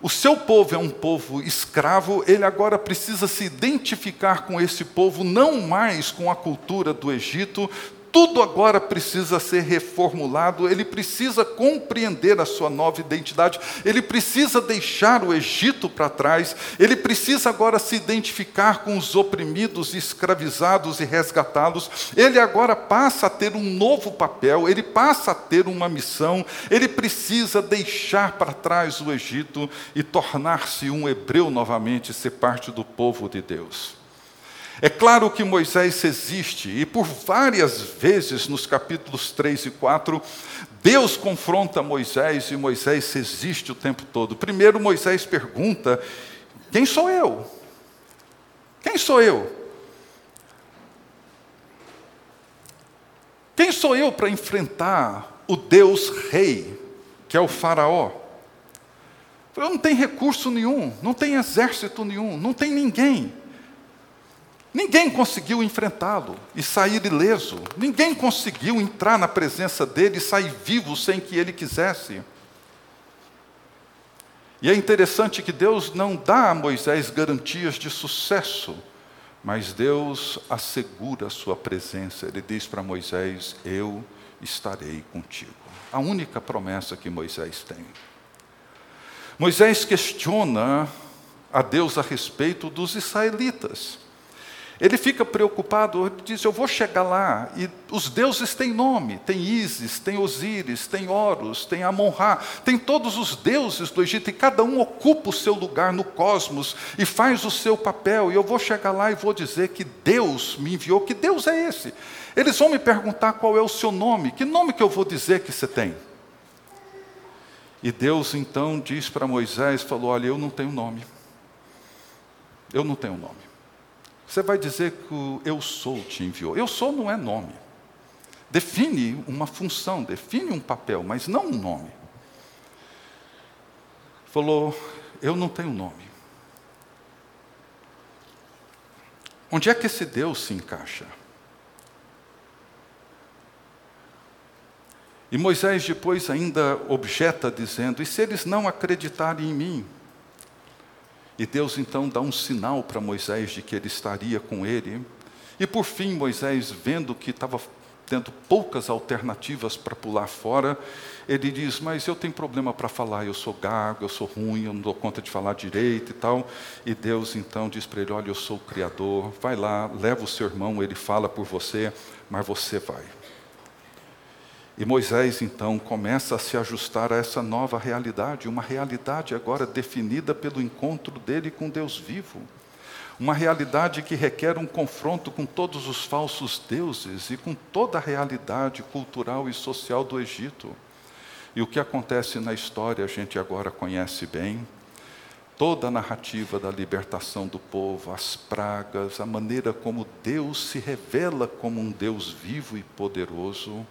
o seu povo é um povo escravo, ele agora precisa se identificar com esse povo, não mais com a cultura do Egito, tudo agora precisa ser reformulado, ele precisa compreender a sua nova identidade, ele precisa deixar o Egito para trás, ele precisa agora se identificar com os oprimidos, escravizados e resgatá-los. Ele agora passa a ter um novo papel, ele passa a ter uma missão, ele precisa deixar para trás o Egito e tornar-se um hebreu novamente, ser parte do povo de Deus. É claro que Moisés existe, e por várias vezes nos capítulos 3 e 4, Deus confronta Moisés e Moisés existe o tempo todo. Primeiro, Moisés pergunta: Quem sou eu? Quem sou eu? Quem sou eu para enfrentar o Deus Rei, que é o Faraó? Eu não tenho recurso nenhum, não tenho exército nenhum, não tem ninguém. Ninguém conseguiu enfrentá-lo e sair ileso. Ninguém conseguiu entrar na presença dele e sair vivo sem que ele quisesse. E é interessante que Deus não dá a Moisés garantias de sucesso, mas Deus assegura a sua presença. Ele diz para Moisés: Eu estarei contigo. A única promessa que Moisés tem. Moisés questiona a Deus a respeito dos israelitas. Ele fica preocupado, ele diz: Eu vou chegar lá, e os deuses têm nome: tem Ísis, tem Osíris, tem Horus, tem Amon-Ra, tem todos os deuses do Egito, e cada um ocupa o seu lugar no cosmos e faz o seu papel. E eu vou chegar lá e vou dizer que Deus me enviou. Que Deus é esse? Eles vão me perguntar qual é o seu nome, que nome que eu vou dizer que você tem? E Deus então diz para Moisés: falou, Olha, eu não tenho nome. Eu não tenho nome. Você vai dizer que o eu sou te enviou. Eu sou não é nome. Define uma função, define um papel, mas não um nome. Falou, eu não tenho nome. Onde é que esse Deus se encaixa? E Moisés depois ainda objeta, dizendo: E se eles não acreditarem em mim? E Deus então dá um sinal para Moisés de que ele estaria com ele. E por fim, Moisés, vendo que estava tendo poucas alternativas para pular fora, ele diz: Mas eu tenho problema para falar, eu sou gago, eu sou ruim, eu não dou conta de falar direito e tal. E Deus então diz para ele: Olha, eu sou o Criador, vai lá, leva o seu irmão, ele fala por você, mas você vai. E Moisés então começa a se ajustar a essa nova realidade, uma realidade agora definida pelo encontro dele com Deus vivo. Uma realidade que requer um confronto com todos os falsos deuses e com toda a realidade cultural e social do Egito. E o que acontece na história a gente agora conhece bem. Toda a narrativa da libertação do povo, as pragas, a maneira como Deus se revela como um Deus vivo e poderoso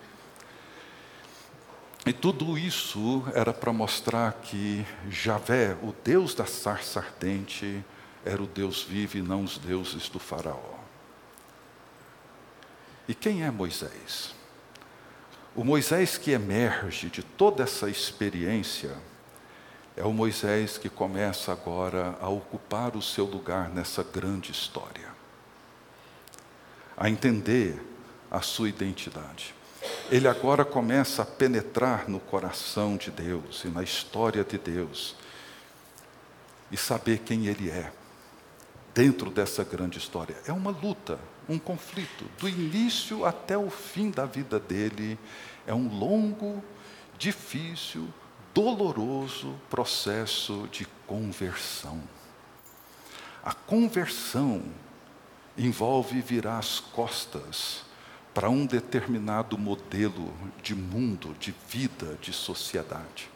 e tudo isso era para mostrar que Javé, o Deus da sarça ardente, era o Deus vivo e não os deuses do Faraó. E quem é Moisés? O Moisés que emerge de toda essa experiência é o Moisés que começa agora a ocupar o seu lugar nessa grande história, a entender a sua identidade ele agora começa a penetrar no coração de Deus e na história de Deus e saber quem ele é dentro dessa grande história. É uma luta, um conflito. Do início até o fim da vida dele, é um longo, difícil, doloroso processo de conversão. A conversão envolve virar as costas para um determinado modelo de mundo, de vida, de sociedade.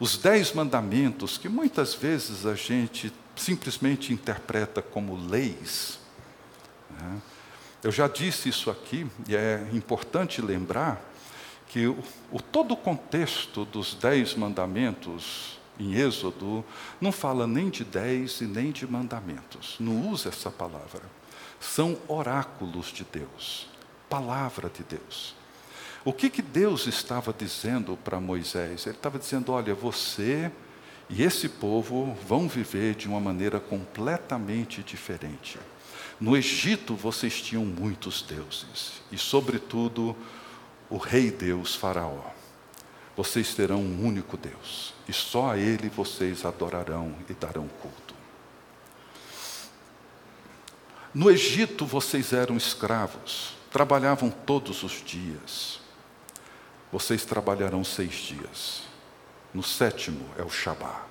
Os dez mandamentos, que muitas vezes a gente simplesmente interpreta como leis, né? eu já disse isso aqui, e é importante lembrar que o, o todo o contexto dos dez mandamentos em Êxodo não fala nem de dez e nem de mandamentos, não usa essa palavra. São oráculos de Deus, palavra de Deus. O que, que Deus estava dizendo para Moisés? Ele estava dizendo: olha, você e esse povo vão viver de uma maneira completamente diferente. No Egito vocês tinham muitos deuses, e, sobretudo, o rei Deus Faraó. Vocês terão um único Deus, e só a Ele vocês adorarão e darão culto. No Egito vocês eram escravos, trabalhavam todos os dias. Vocês trabalharão seis dias. No sétimo é o Shabá.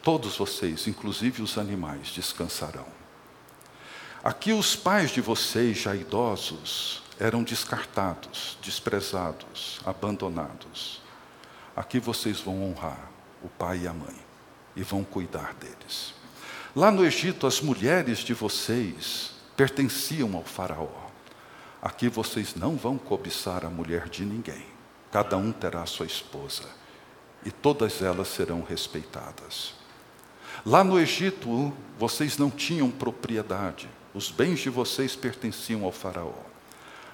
Todos vocês, inclusive os animais, descansarão. Aqui os pais de vocês, já idosos, eram descartados, desprezados, abandonados. Aqui vocês vão honrar o pai e a mãe e vão cuidar deles. Lá no Egito, as mulheres de vocês pertenciam ao Faraó. Aqui vocês não vão cobiçar a mulher de ninguém. Cada um terá sua esposa e todas elas serão respeitadas. Lá no Egito, vocês não tinham propriedade, os bens de vocês pertenciam ao Faraó.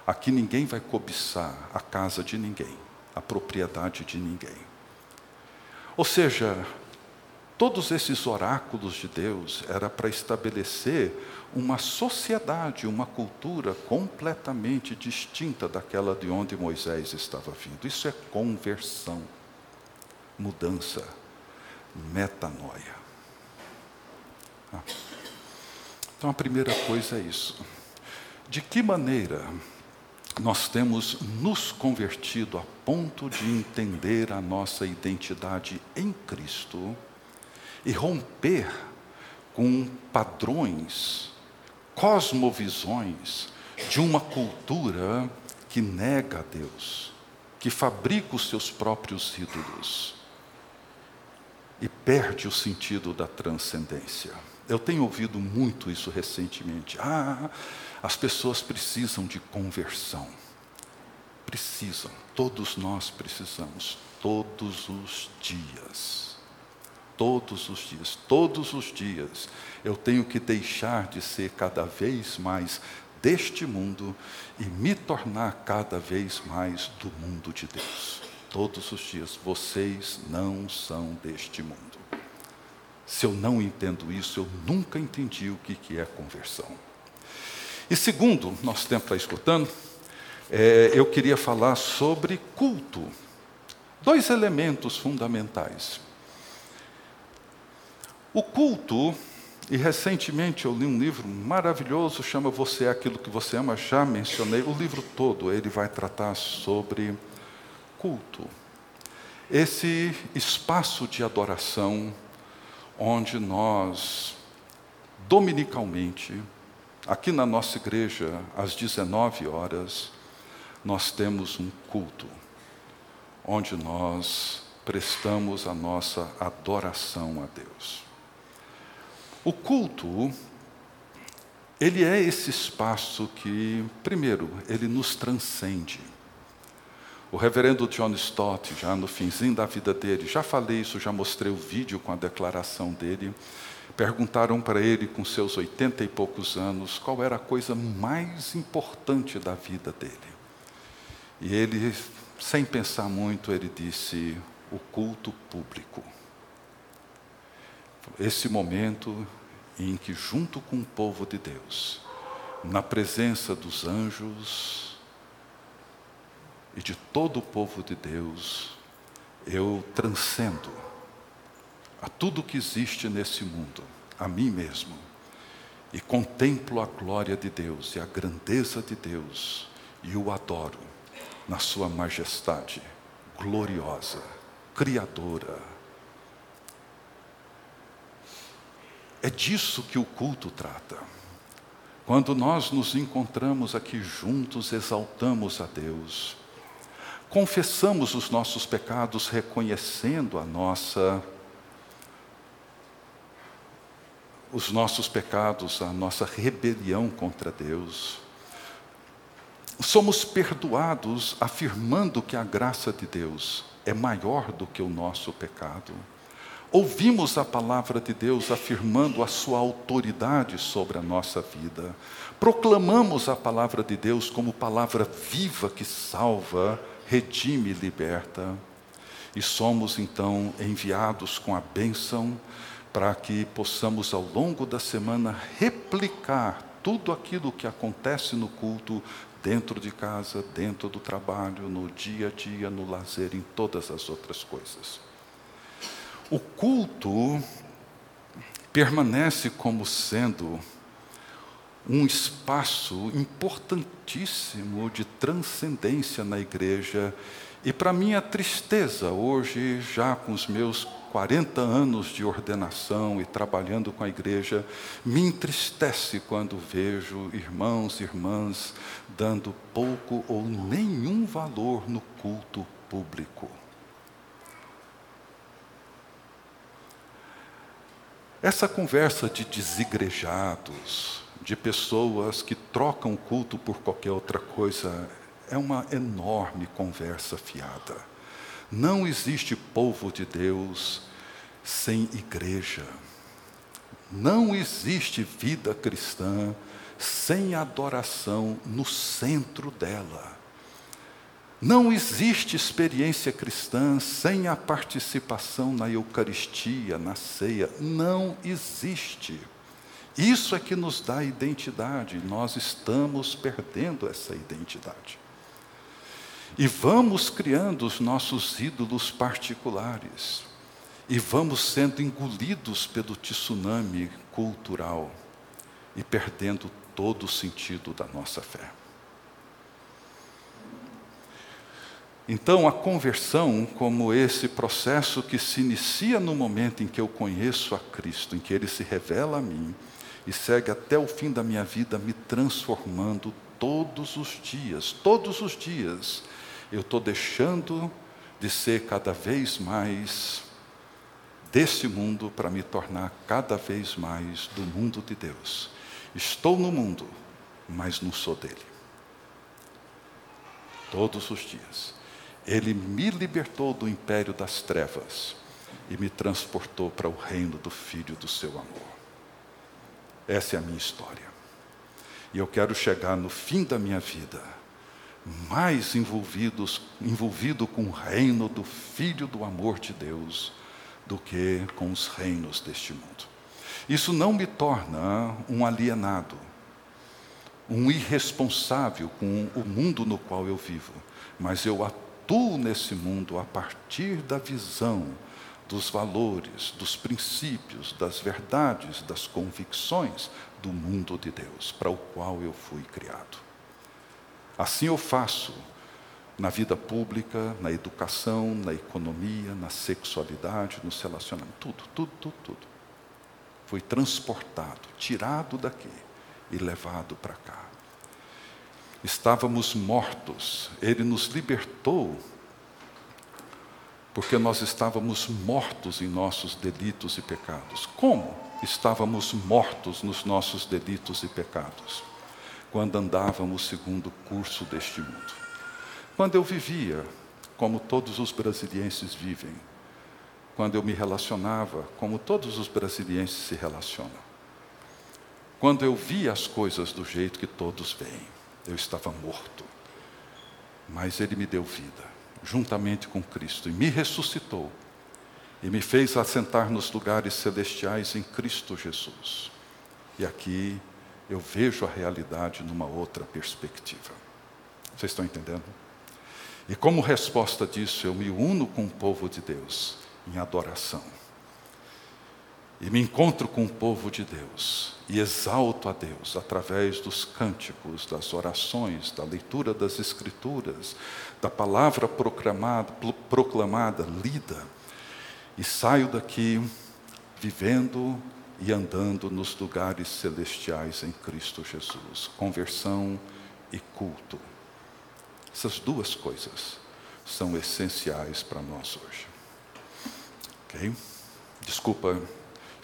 Aqui ninguém vai cobiçar a casa de ninguém, a propriedade de ninguém. Ou seja, todos esses oráculos de Deus era para estabelecer uma sociedade, uma cultura completamente distinta daquela de onde Moisés estava vindo. Isso é conversão mudança, metanoia. Ah. Então a primeira coisa é isso. De que maneira nós temos nos convertido a ponto de entender a nossa identidade em Cristo e romper com padrões, cosmovisões de uma cultura que nega a Deus, que fabrica os seus próprios ídolos e perde o sentido da transcendência. Eu tenho ouvido muito isso recentemente. Ah, as pessoas precisam de conversão. Precisam, todos nós precisamos, todos os dias. Todos os dias, todos os dias, eu tenho que deixar de ser cada vez mais deste mundo e me tornar cada vez mais do mundo de Deus todos os dias: vocês não são deste mundo. Se eu não entendo isso, eu nunca entendi o que é conversão. E segundo, nosso tempo está escutando, é, eu queria falar sobre culto. Dois elementos fundamentais. O culto, e recentemente eu li um livro maravilhoso, chama Você é Aquilo que Você Ama, já mencionei, o livro todo ele vai tratar sobre culto. Esse espaço de adoração onde nós, dominicalmente, aqui na nossa igreja, às 19 horas, nós temos um culto, onde nós prestamos a nossa adoração a Deus. O culto, ele é esse espaço que, primeiro, ele nos transcende. O reverendo John Stott, já no finzinho da vida dele, já falei isso, já mostrei o vídeo com a declaração dele. Perguntaram para ele, com seus oitenta e poucos anos, qual era a coisa mais importante da vida dele. E ele, sem pensar muito, ele disse: o culto público. Esse momento em que, junto com o povo de Deus, na presença dos anjos, e de todo o povo de Deus, eu transcendo a tudo que existe nesse mundo, a mim mesmo, e contemplo a glória de Deus e a grandeza de Deus e o adoro na sua majestade gloriosa, criadora. É disso que o culto trata. Quando nós nos encontramos aqui juntos, exaltamos a Deus, confessamos os nossos pecados, reconhecendo a nossa os nossos pecados, a nossa rebelião contra Deus. Somos perdoados afirmando que a graça de Deus é maior do que o nosso pecado. Ouvimos a palavra de Deus afirmando a sua autoridade sobre a nossa vida. Proclamamos a palavra de Deus como palavra viva que salva, redime e liberta. E somos então enviados com a bênção para que possamos, ao longo da semana, replicar tudo aquilo que acontece no culto, dentro de casa, dentro do trabalho, no dia a dia, no lazer, em todas as outras coisas. O culto permanece como sendo um espaço importantíssimo de transcendência na igreja. E para minha tristeza, hoje, já com os meus 40 anos de ordenação e trabalhando com a igreja, me entristece quando vejo irmãos e irmãs dando pouco ou nenhum valor no culto público. Essa conversa de desigrejados, de pessoas que trocam culto por qualquer outra coisa, é uma enorme conversa fiada. Não existe povo de Deus sem igreja. Não existe vida cristã sem adoração no centro dela. Não existe experiência cristã sem a participação na Eucaristia, na ceia. Não existe. Isso é que nos dá identidade. Nós estamos perdendo essa identidade. E vamos criando os nossos ídolos particulares. E vamos sendo engolidos pelo tsunami cultural e perdendo todo o sentido da nossa fé. Então, a conversão, como esse processo que se inicia no momento em que eu conheço a Cristo, em que Ele se revela a mim e segue até o fim da minha vida, me transformando todos os dias, todos os dias, eu estou deixando de ser cada vez mais desse mundo para me tornar cada vez mais do mundo de Deus. Estou no mundo, mas não sou dele. Todos os dias. Ele me libertou do império das trevas e me transportou para o reino do Filho do seu amor. Essa é a minha história. E eu quero chegar no fim da minha vida mais envolvidos, envolvido com o reino do Filho do amor de Deus do que com os reinos deste mundo. Isso não me torna um alienado, um irresponsável com o mundo no qual eu vivo, mas eu atuo nesse mundo a partir da visão, dos valores, dos princípios, das verdades, das convicções do mundo de Deus, para o qual eu fui criado. Assim eu faço na vida pública, na educação, na economia, na sexualidade, nos relacionamentos, tudo, tudo, tudo, tudo. Foi transportado, tirado daqui e levado para cá. Estávamos mortos, Ele nos libertou, porque nós estávamos mortos em nossos delitos e pecados. Como estávamos mortos nos nossos delitos e pecados? quando andávamos segundo o curso deste mundo. Quando eu vivia como todos os brasilienses vivem, quando eu me relacionava como todos os brasilienses se relacionam. Quando eu via as coisas do jeito que todos veem, eu estava morto. Mas Ele me deu vida, juntamente com Cristo, e me ressuscitou, e me fez assentar nos lugares celestiais em Cristo Jesus. E aqui eu vejo a realidade numa outra perspectiva. Vocês estão entendendo? E como resposta disso, eu me uno com o povo de Deus em adoração. E me encontro com o povo de Deus e exalto a Deus através dos cânticos, das orações, da leitura das Escrituras, da palavra proclamada, proclamada lida, e saio daqui vivendo e andando nos lugares celestiais em Cristo Jesus. Conversão e culto. Essas duas coisas são essenciais para nós hoje. Ok? Desculpa,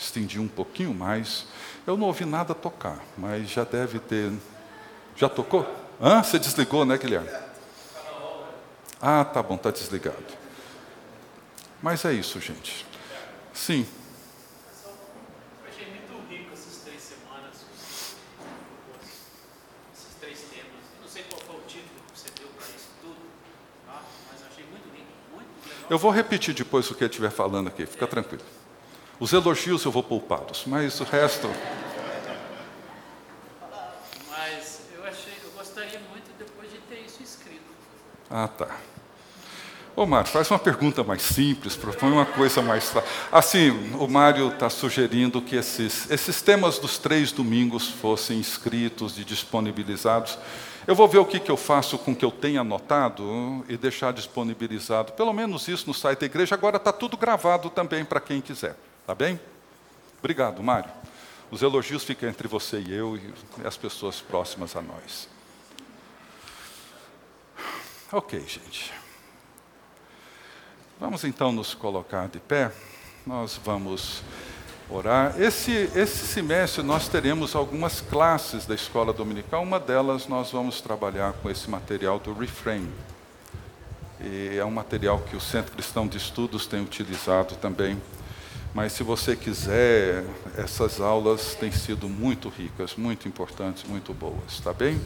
estendi um pouquinho mais. Eu não ouvi nada tocar, mas já deve ter. Já tocou? Hã? Você desligou, né, Guilherme? Ah, tá bom, tá desligado. Mas é isso, gente. Sim. Eu vou repetir depois o que ele estiver falando aqui, fica tranquilo. Os elogios eu vou poupá-los, mas o resto. Mas eu achei, eu gostaria muito depois de ter isso escrito. Ah, tá. Ô Mário, faz uma pergunta mais simples, propõe uma coisa mais. Assim, o Mário está sugerindo que esses, esses temas dos três domingos fossem escritos e disponibilizados. Eu vou ver o que, que eu faço com o que eu tenho anotado e deixar disponibilizado, pelo menos isso no site da igreja. Agora está tudo gravado também para quem quiser. Tá bem? Obrigado, Mário. Os elogios ficam entre você e eu e as pessoas próximas a nós. Ok, gente. Vamos então nos colocar de pé. Nós vamos orar. Esse, esse semestre nós teremos algumas classes da escola dominical. Uma delas nós vamos trabalhar com esse material do Reframe. E é um material que o Centro Cristão de Estudos tem utilizado também. Mas se você quiser, essas aulas têm sido muito ricas, muito importantes, muito boas, tá bem?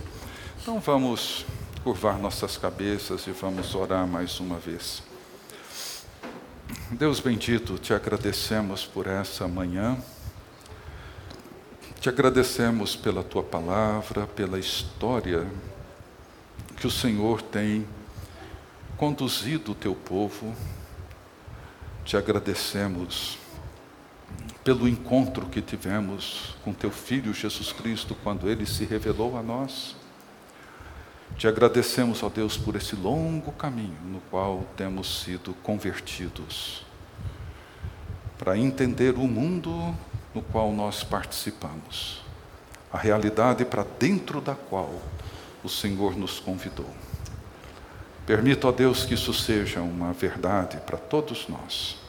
Então vamos curvar nossas cabeças e vamos orar mais uma vez. Deus bendito, te agradecemos por essa manhã. Te agradecemos pela tua palavra, pela história que o Senhor tem conduzido o teu povo. Te agradecemos pelo encontro que tivemos com teu filho Jesus Cristo quando ele se revelou a nós. Te agradecemos, ó Deus, por esse longo caminho no qual temos sido convertidos, para entender o mundo no qual nós participamos, a realidade para dentro da qual o Senhor nos convidou. Permita, ó Deus, que isso seja uma verdade para todos nós.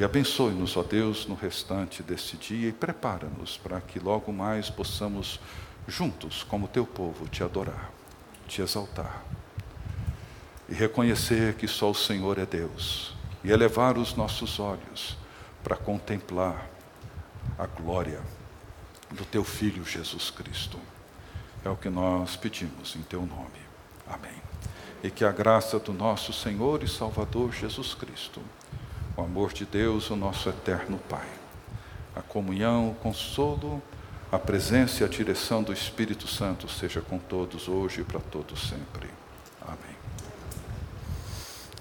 E abençoe-nos, ó Deus, no restante desse dia e prepara-nos para que logo mais possamos, juntos, como teu povo, te adorar te exaltar e reconhecer que só o Senhor é Deus e elevar os nossos olhos para contemplar a glória do teu Filho Jesus Cristo. É o que nós pedimos em teu nome. Amém. E que a graça do nosso Senhor e Salvador Jesus Cristo, o amor de Deus, o nosso eterno Pai, a comunhão, o consolo, a presença e a direção do Espírito Santo seja com todos hoje e para todos sempre. Amém.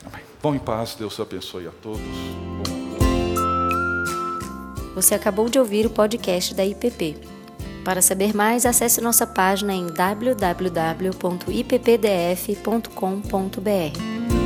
Amém. Bom em paz, Deus abençoe a todos. Você acabou de ouvir o podcast da IPP. Para saber mais, acesse nossa página em www.ippdf.com.br.